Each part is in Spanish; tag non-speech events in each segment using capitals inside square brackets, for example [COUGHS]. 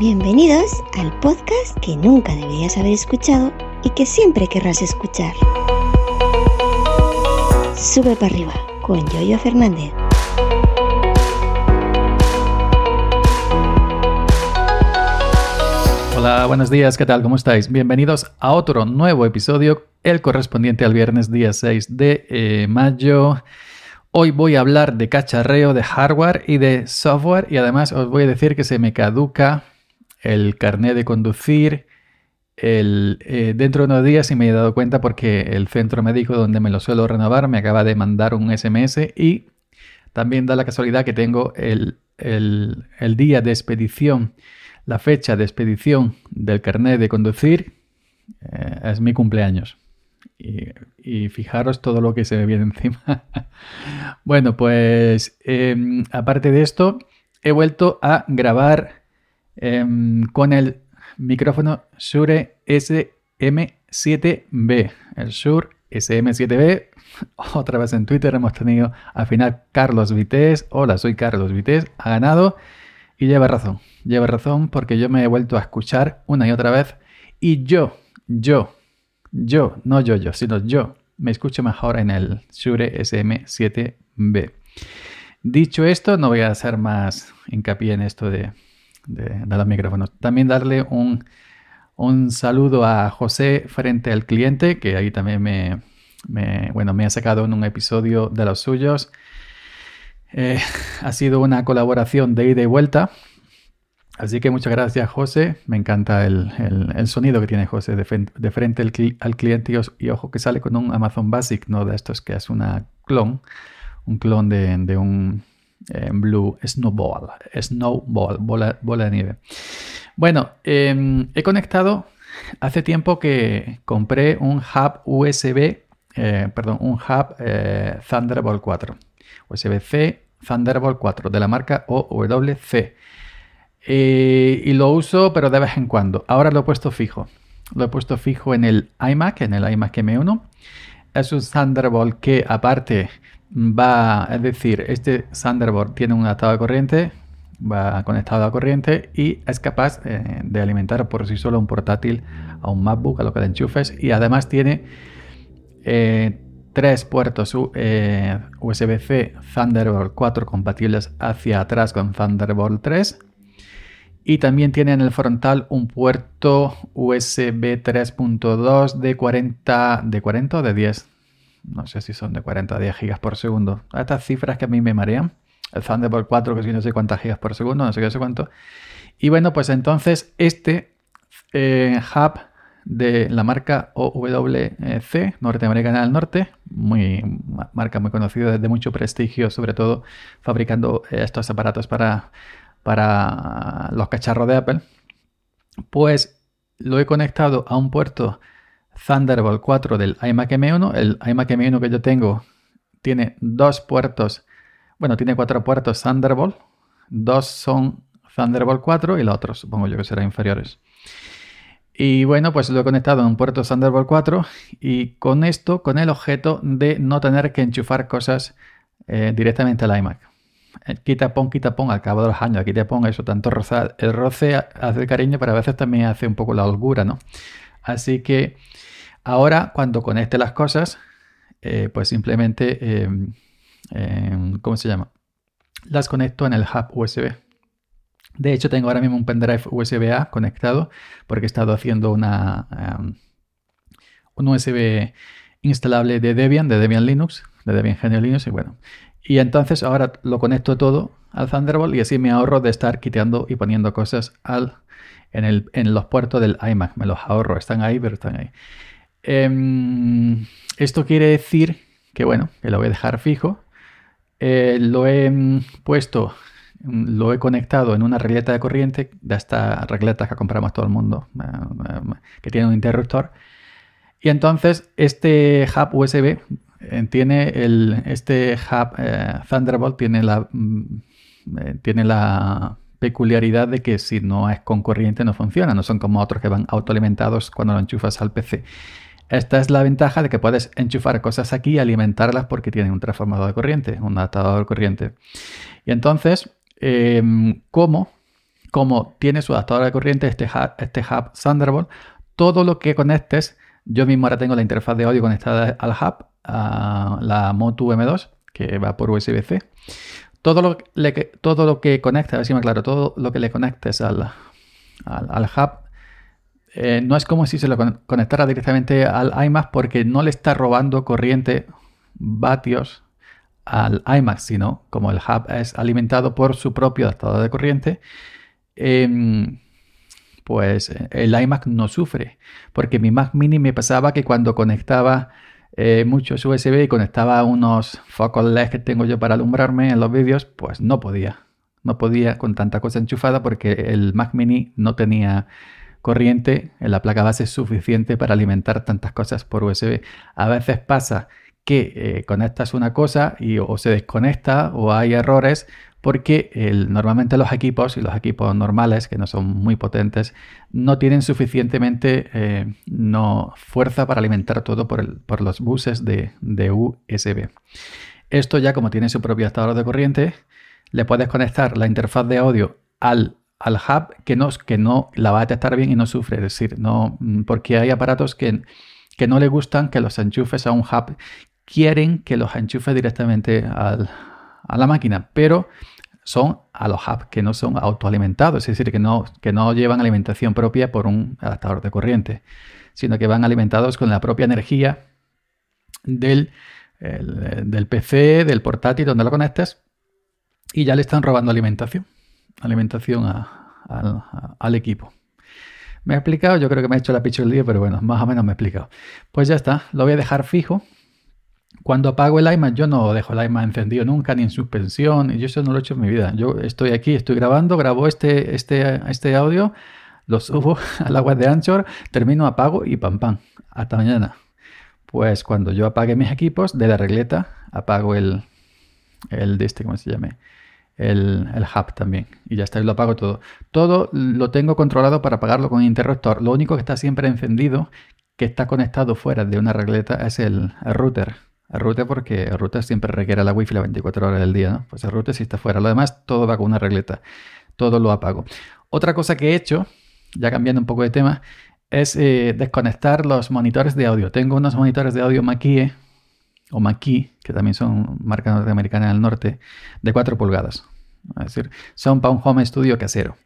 Bienvenidos al podcast que nunca deberías haber escuchado y que siempre querrás escuchar. Sube para arriba con Yoyo Fernández. Hola, buenos días, ¿qué tal? ¿Cómo estáis? Bienvenidos a otro nuevo episodio, el correspondiente al viernes día 6 de eh, mayo. Hoy voy a hablar de cacharreo de hardware y de software y además os voy a decir que se me caduca el carnet de conducir el, eh, dentro de unos días y me he dado cuenta porque el centro médico donde me lo suelo renovar me acaba de mandar un SMS y también da la casualidad que tengo el, el día de expedición la fecha de expedición del carnet de conducir eh, es mi cumpleaños. Y, fijaros todo lo que se me viene [LAUGHS] encima. bueno, pues em, aparte de esto, he vuelto a grabar em, con el micrófono Shure SM7B. El Shure SM7B. [LAUGHS] Otra vez en Twitter hemos tenido al final Carlos Vites. Hola, soy Carlos Vites. Ha ganado y lleva razón lleva razón porque yo me he vuelto a escuchar una y otra vez y yo, yo, yo, no yo, yo, sino yo, me escucho mejor en el Shure SM7B. Dicho esto, no voy a hacer más hincapié en esto de, de, los micrófonos. También darle un, un, saludo a José frente al cliente, que ahí también me, bueno, me ha sacado en un episodio de los suyos. Eh, [LAUGHS] ha sido una colaboración de ida y vuelta. Así que muchas gracias, José. Me encanta el, sonido que tiene José de, frente al, cliente y, ojo que sale con un Amazon Basic, no de estos que es una clon, un clon de, un eh, Blue Snowball, Snowball, bola, bola de nieve. Bueno, em, he conectado, hace tiempo que compré un hub USB, eh, perdón, un hub eh, Thunderbolt 4, USB-C Thunderbolt 4 de la marca OWC. Eh, y lo uso, pero de vez en cuando. Ahora lo he puesto fijo. Lo he puesto fijo en el iMac, en el iMac M1. Es un Thunderbolt que aparte va, es decir, este Thunderbolt tiene un adaptador de corriente, va conectado a corriente y es capaz eh, de alimentar por sí solo un portátil a un MacBook, a lo que le enchufes. Y además tiene eh, tres puertos USB-C Thunderbolt 4 compatibles hacia atrás con Thunderbolt 3 y también tiene en el frontal un puerto USB 3.2 de 40, de 40 o de 10. No sé si son de 40 o 10 gigas por segundo. Estas cifras que a mí me marean. El Thunderbolt 4 que si no sé cuántas gigas por segundo, no sé qué sé cuánto. Y bueno, pues entonces este eh, hub de la marca OWC, norteamericana del norte, muy, marca muy conocida, de mucho prestigio, sobre todo fabricando estos aparatos para para los cacharros de Apple, pues lo he conectado a un puerto Thunderbolt 4 del iMac M1. El iMac M1 que yo tengo tiene dos puertos, bueno, tiene cuatro puertos Thunderbolt, dos son Thunderbolt 4 y los otros supongo yo que serán inferiores. Y bueno, pues lo he conectado a un puerto Thunderbolt 4 y con esto, con el objeto de no tener que enchufar cosas eh, directamente al iMac. Eh, quita pon, quita pon al cabo de los años, aquí te ponga eso, tanto roce, el roce hace cariño, pero a veces también hace un poco la holgura, ¿no? Así que ahora cuando conecte las cosas, eh, pues simplemente, em, em, ¿cómo se llama? Las conecto en el hub USB. De hecho, tengo ahora mismo un pendrive USB-A conectado porque he estado haciendo una, em, un USB instalable de Debian, de Debian Linux, de Debian GNU Linux, y bueno, y entonces ahora lo conecto todo al Thunderbolt y así me ahorro de estar quitando y poniendo cosas al, en, el, en los puertos del iMac. Me los ahorro, están ahí, pero están ahí. Em, esto quiere decir que bueno, que lo voy a dejar fijo. Eh, lo he puesto, lo he conectado en una regleta de corriente, de estas regletas que compramos todo el mundo, eh, eh, que tiene un interruptor. Y entonces este hub USB tiene el, este hub Thunderbolt tiene la, mm, tiene la peculiaridad de que si no es con corriente no funciona, no son como otros que van autoalimentados cuando lo enchufas al PC. Esta es la ventaja de que puedes enchufar cosas aquí y alimentarlas porque tiene un transformador de corriente, un adaptador de corriente. Y entonces, em, ¿cómo como tiene su adaptador de corriente, este hub, este hub Thunderbolt, todo lo que conectes, yo mismo ahora tengo la interfaz de audio conectada al hub, a la Motu M2, que va por USB-C. Todo lo, todo lo que conecta, a todo lo que le conectes al, al, hub eh, no es como si se lo conectara directamente al iMac porque no le está robando corriente vatios al iMac, sino como el hub es alimentado por su propio adaptador de corriente, em, pues el iMac no sufre. Porque mi Mac Mini me pasaba que cuando conectaba eh, muchos USB y conectaba unos focos LED que tengo yo para alumbrarme en los vídeos, pues no podía. No podía con tanta cosa enchufada porque el Mac Mini no tenía corriente en la placa base suficiente para alimentar tantas cosas por USB. A veces pasa que eh, conectas una cosa y o se desconecta o hay errores porque normalmente los equipos y los equipos normales que no son muy potentes no tienen suficientemente eh, no, fuerza para alimentar todo por, los buses de, USB. Esto ya como tiene su propio adaptador de corriente, le puedes conectar la interfaz de audio al, al hub que no, que no la va a detectar bien y no sufre. Es decir, no, porque hay aparatos que, que no le gustan que los enchufes a un hub quieren que los enchufe directamente a la máquina, pero son a los hubs que no son autoalimentados, es decir, que no, que no llevan alimentación propia por un adaptador de corriente, sino que van alimentados con la propia energía del, del PC, del portátil donde lo conectes, y ya le están robando alimentación, alimentación al equipo. ¿Me he explicado? Yo creo que me he hecho la día, pero bueno, más o menos me he explicado. Pues ya está, lo voy a dejar fijo cuando apago el iMac, yo no dejo el iMac encendido nunca, ni en suspensión, y yo eso no lo he hecho en mi vida. Yo estoy aquí, estoy grabando, grabo este, este, este audio, lo subo a la web de Anchor, termino, apago y pam pam. Hasta mañana. Pues cuando yo apague mis equipos de la regleta, apago el, el de este, ¿cómo se llame? El, el, hub también. Y ya está, lo apago todo. Todo lo tengo controlado para apagarlo con interruptor. Lo único que está siempre encendido, que está conectado fuera de una regleta, es el router porque el router siempre requiere la wifi las 24 horas del día, ¿no? Pues el router si está fuera. Lo demás todo va con una regleta. Todo lo apago. Otra cosa que he hecho, ya cambiando un poco de tema, es eh, desconectar los monitores de audio. Tengo unos monitores de audio Mackie o Mackie, que también son marca norteamericana del norte, de 4 pulgadas. Es decir, son para un home studio casero.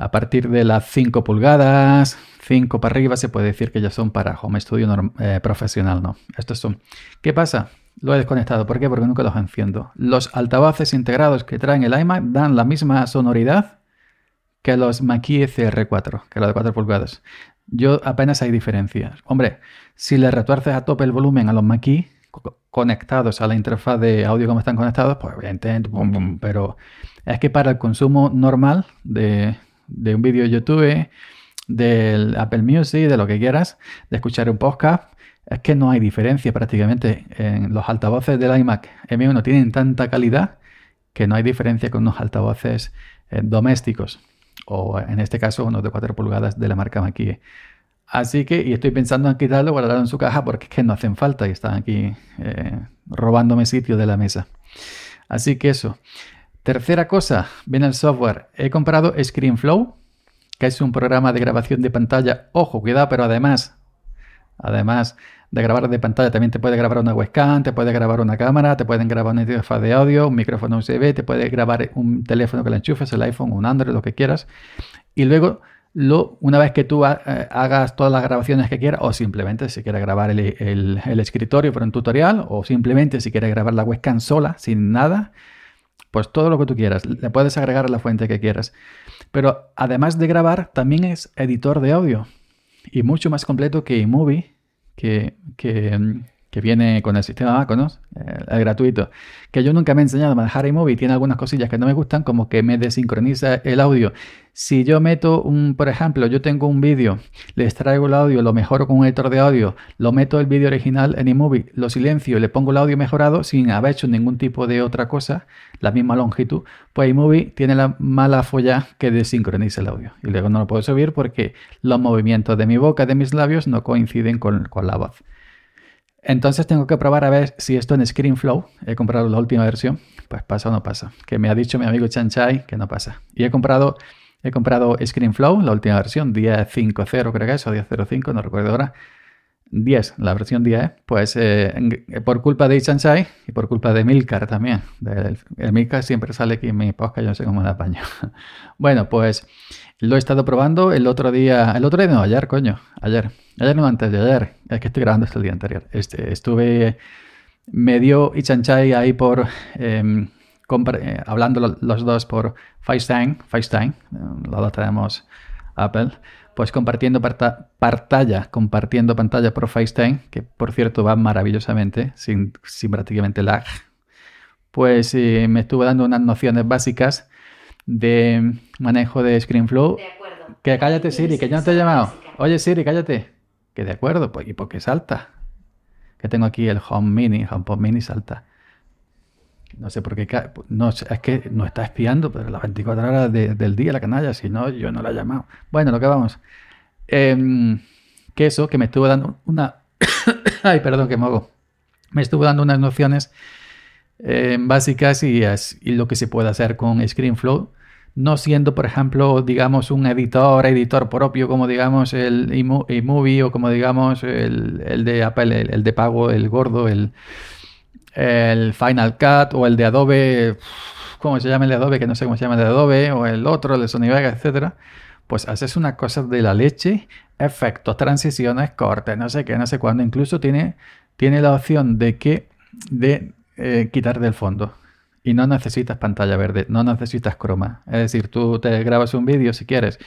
A partir de las 5 pulgadas, 5 para arriba, se puede decir que ya son para home studio eh, profesional, ¿no? Estos son. ¿Qué pasa? Lo he desconectado. ¿Por qué? Porque nunca los enciendo. Los altavoces integrados que traen el iMac dan la misma sonoridad que los Mackie CR4, que los de 4 pulgadas. Yo apenas hay diferencias. Hombre, si le retuerces a tope el volumen a los Mackie conectados a la interfaz de audio como están conectados, pues evidentemente, pero es que para el consumo normal de, de un vídeo de YouTube, del Apple Music, de lo que quieras, de escuchar un podcast, es que no hay diferencia prácticamente. En los altavoces del iMac M1 tienen tanta calidad que no hay diferencia con unos altavoces eh, domésticos o en este caso unos de 4 pulgadas de la marca Mackie. Así que, y estoy pensando en quitarlo, guardarlo en su caja porque es que no hacen falta y están aquí eh, robándome sitio de la mesa. Así que eso. Tercera cosa, viene el software. He comprado ScreenFlow, que es un programa de grabación de pantalla. Ojo, cuidado, pero además, además de grabar de pantalla, también te puede grabar una webcam, te puede grabar una cámara, te pueden grabar una interfaz de audio, un micrófono USB, te puede grabar un teléfono que le enchufes, el iPhone, un Android, lo que quieras. Y luego, lo, una vez que tú eh, hagas todas las grabaciones que quieras, o simplemente si quieres grabar el, el escritorio para un tutorial, o simplemente si quieres grabar la webcam sola, sin nada, pues todo lo que tú quieras, le puedes agregar la fuente que quieras. Pero además de grabar, también es editor de audio y mucho más completo que iMovie, que, que, que viene con el sistema Mac, ¿no? Eh, el, gratuito. Que yo nunca me he enseñado a manejar iMovie, tiene algunas cosillas que no me gustan, como que me desincroniza el audio. Si yo meto un, por ejemplo, yo tengo un vídeo, le extraigo el audio, lo mejoro con un editor de audio, lo meto el vídeo original en iMovie, lo silencio le pongo el audio mejorado sin haber hecho ningún tipo de otra cosa, la misma longitud, pues iMovie tiene la mala folla que desincroniza el audio. Y luego no lo puedo subir porque los movimientos de mi boca, de mis labios, no coinciden con, con la voz. Entonces tengo que probar a ver si esto en ScreenFlow, he comprado la última versión, pues pasa o no pasa. Que me ha dicho mi amigo Chanchai que no pasa. Y he comprado, he comprado ScreenFlow, la última versión, 10.5.0 creo que es, o 10.05, no recuerdo ahora. 10, la versión 10, pues eh, por culpa de Chanchai y por culpa de Milcar también. el Milcar siempre sale aquí en mi podcast, yo no sé cómo me apaño. [LAUGHS] bueno, pues lo he estado probando el otro día, el otro día no, ayer, coño, ayer. Ayer no, antes de ayer, es que estoy grabando este el día anterior. Este, estuve me dio Ichanchai ahí por em, eh, hablando los dos por FaceTime, FaceTime, lo tenemos Apple, pues compartiendo pantalla, compartiendo pantalla por FaceTime, que por cierto va maravillosamente, sin, prácticamente lag. Pues eh, me estuvo dando unas nociones básicas de manejo de ScreenFlow. De acuerdo. Que cállate Siri, que yo no te he llamado. Oye Siri, cállate. Que de acuerdo, pues, ¿y por qué salta? que tengo aquí el Home Mini, HomePod Mini salta. No sé por qué, no, es que no está espiando, pero las 24 horas del día la canalla, si no, yo no la he llamado. Bueno, lo que vamos. Em, que eso, que me estuvo dando una... [COUGHS] Ay, perdón, que me hago. Me estuvo dando unas nociones em, básicas y, y, lo que se puede hacer con ScreenFlow no siendo, por ejemplo, digamos, un editor, editor propio, como digamos el iMovie o como digamos el, de Apple, el, de pago, el gordo, el, el Final Cut o el de Adobe, ¿cómo se llama el de Adobe? Que no sé cómo se llama el de Adobe, o el otro, el de Sony Vegas, etcétera. Pues haces una cosa de la leche, efectos, transiciones, cortes, no sé qué, no sé cuándo. Incluso tiene, tiene la opción de que de eh, quitar del fondo. Y no necesitas pantalla verde, no necesitas croma. Es decir, tú te grabas un vídeo si quieres,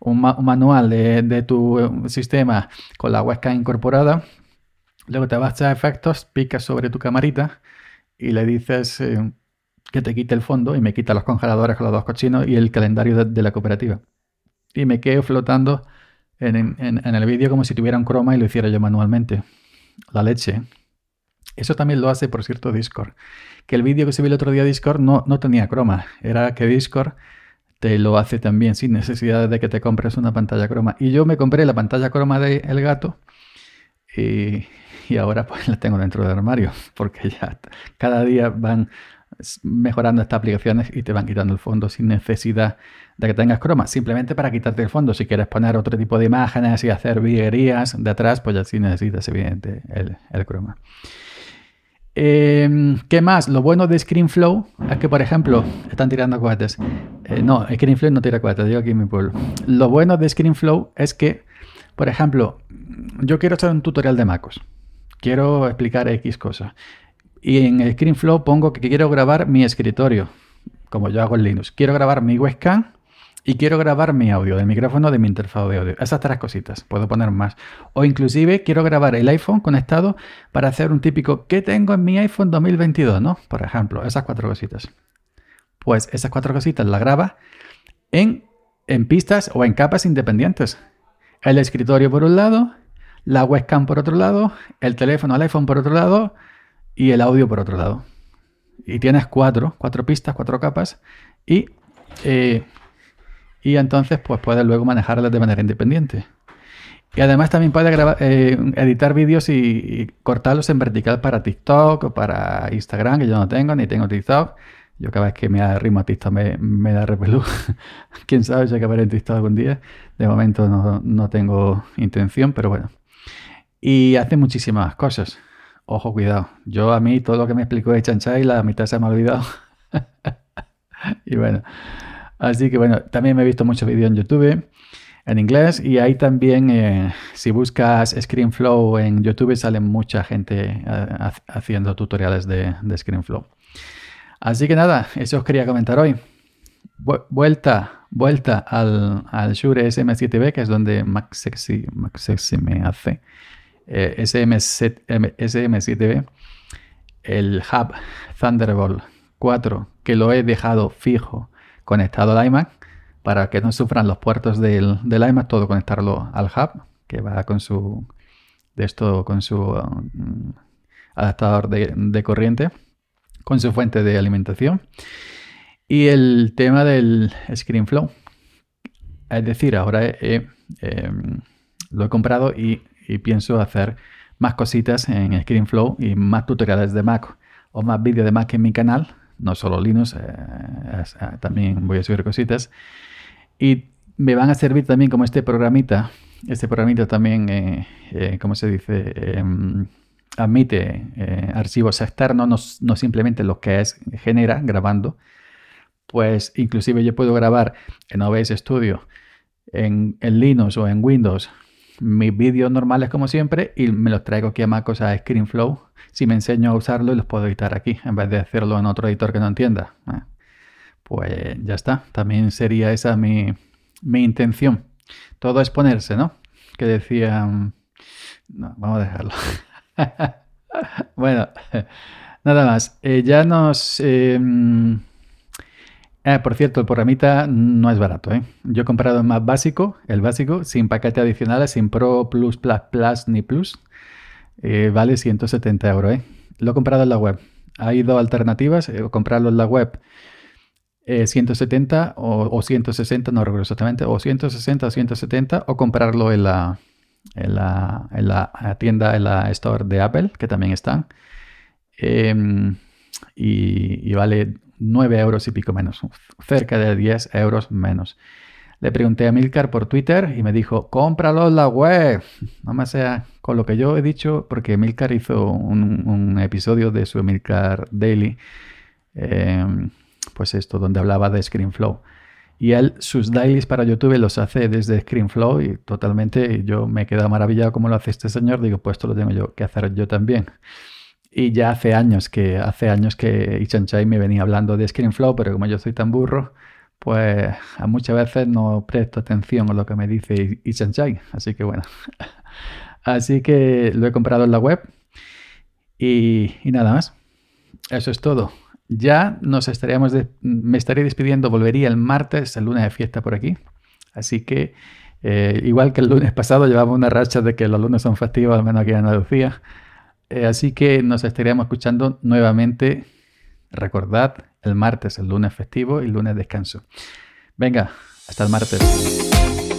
un, manual de, tu eh, sistema con la webcam incorporada, luego te vas a efectos, picas sobre tu camarita y le dices eh, que te quite el fondo y me quita los congeladores con los dos cochinos y el calendario de, la cooperativa. Y me quedo flotando en, en el vídeo como si tuviera un croma y lo hiciera yo manualmente. La leche. Eso también lo hace, por cierto, Discord que el vídeo que subí el otro día Discord no, no tenía croma. Era que Discord te lo hace también sin necesidad de que te compres una pantalla croma. Y yo me compré la pantalla croma de El Gato y, y ahora pues la tengo dentro del armario [LAUGHS] porque ya cada día van mejorando estas aplicaciones y te van quitando el fondo sin necesidad de que tengas croma, simplemente para quitarte el fondo. Si quieres poner otro tipo de imágenes y hacer viguerías de atrás, pues ya sí necesitas evidente el, el croma. Em, ¿Qué más? Lo bueno de ScreenFlow es que, por ejemplo, están tirando cohetes. Eh, no, ScreenFlow no tira cohetes, digo aquí en mi pueblo. Lo bueno de ScreenFlow es que, por ejemplo, yo quiero hacer un tutorial de MacOS. Quiero explicar X cosas. Y en ScreenFlow pongo que quiero grabar mi escritorio, como yo hago en Linux. Quiero grabar mi webcam y quiero grabar mi audio del micrófono de mi interfaz de audio. Esas tres cositas, puedo poner más. O inclusive quiero grabar el iPhone conectado para hacer un típico ¿qué tengo en mi iPhone 2022? ¿no? Por ejemplo, esas cuatro cositas. Pues esas cuatro cositas las graba en, en pistas o en capas independientes. El escritorio por un lado, la webcam por otro lado, el teléfono, el iPhone por otro lado y el audio por otro lado. Y tienes cuatro, cuatro pistas, cuatro capas y eh, y entonces pues puedes luego manejarlas de manera independiente. Y además también puedes grabar, eh, editar vídeos y, cortarlos en vertical para TikTok o para Instagram, que yo no tengo, ni tengo TikTok. Yo cada vez que me arrimo a TikTok me, me da repelú. [LAUGHS] Quién sabe si acabaré en TikTok algún día. De momento no, no tengo intención, pero bueno. Y hace muchísimas cosas. Ojo, cuidado. Yo a mí todo lo que me explicó de Chanchay, la mitad se me ha olvidado. [LAUGHS] y bueno. Así que bueno, también me he visto muchos vídeos en YouTube en inglés y ahí también eh, si buscas ScreenFlow en YouTube sale mucha gente eh, haciendo tutoriales de, ScreenFlow. Así que nada, eso os quería comentar hoy. vuelta, vuelta al, al Shure SM7B, que es donde MacSexy, me hace. Eh, SM7B, el hub Thunderbolt 4, que lo he dejado fijo conectado al iMac para que no sufran los puertos del, iMac, todo conectarlo al hub que va con su de esto con su um, adaptador de, corriente con su fuente de alimentación. Y el tema del ScreenFlow es decir ahora em, lo he comprado y, pienso hacer más cositas en ScreenFlow y más tutoriales de Mac o más vídeos de Mac en mi canal no solo Linux, también voy a subir cositas. Y me van a servir también como este programita. Este programita también, ¿cómo se dice? Em, admite archivos externos, no, no, simplemente lo que es genera grabando, pues inclusive yo puedo grabar en OBS Studio, en, Linux o en Windows, mis vídeos normales como siempre y me los traigo aquí a MacOS a ScreenFlow. Si me enseño a usarlo, los puedo editar aquí en vez de hacerlo en otro editor que no entienda. ¿eh? Pues ya está. También sería esa mi, intención. Todo es ponerse, ¿no? Que decían... No, vamos a dejarlo. [LAUGHS] bueno, [LAUGHS] nada más. Eh, ya nos... Em, Ah, por cierto, el programita no es barato. ¿eh? Yo he comprado el más básico, el básico, sin paquete adicionales, sin Pro, Plus, Plus, Plus ni Plus. Eh, vale 170 euros. ¿eh? Lo he comprado en la web. Hay dos alternativas. Eh, comprarlo en la web 170 o, 160, no recuerdo exactamente, o 160 o 170, o comprarlo en la, en la, en la tienda, en la store de Apple, que también están. Em, y, vale 9 euros y pico menos, cerca de 10 euros menos. Le pregunté a Milcar por Twitter y me dijo, cómpralo en la web. [LAUGHS] No más sea con lo que yo he dicho, porque Milcar hizo un, episodio de su Milcar Daily, em, pues esto, donde hablaba de ScreenFlow. Y él sus dailies para YouTube los hace desde ScreenFlow y totalmente yo me he quedado maravillado como lo hace este señor. Digo, pues esto lo tengo yo que hacer yo también. Y ya hace años que hace años que Ichanchai me venía hablando de ScreenFlow, pero como yo soy tan burro, pues a muchas veces no presto atención a lo que me dice Ichanchai. Así que bueno. [LAUGHS] Así que lo he comprado en la web. Y, nada más. Eso es todo. Ya nos estaríamos me estaría despidiendo, volvería el martes, el lunes de fiesta por aquí. Así que, eh, igual que el lunes pasado, llevaba una racha de que los lunes son festivos, al menos aquí en Andalucía. Eh, así que nos estaríamos escuchando nuevamente. Recordad, el martes, el lunes festivo y el lunes descanso. Venga, hasta el martes.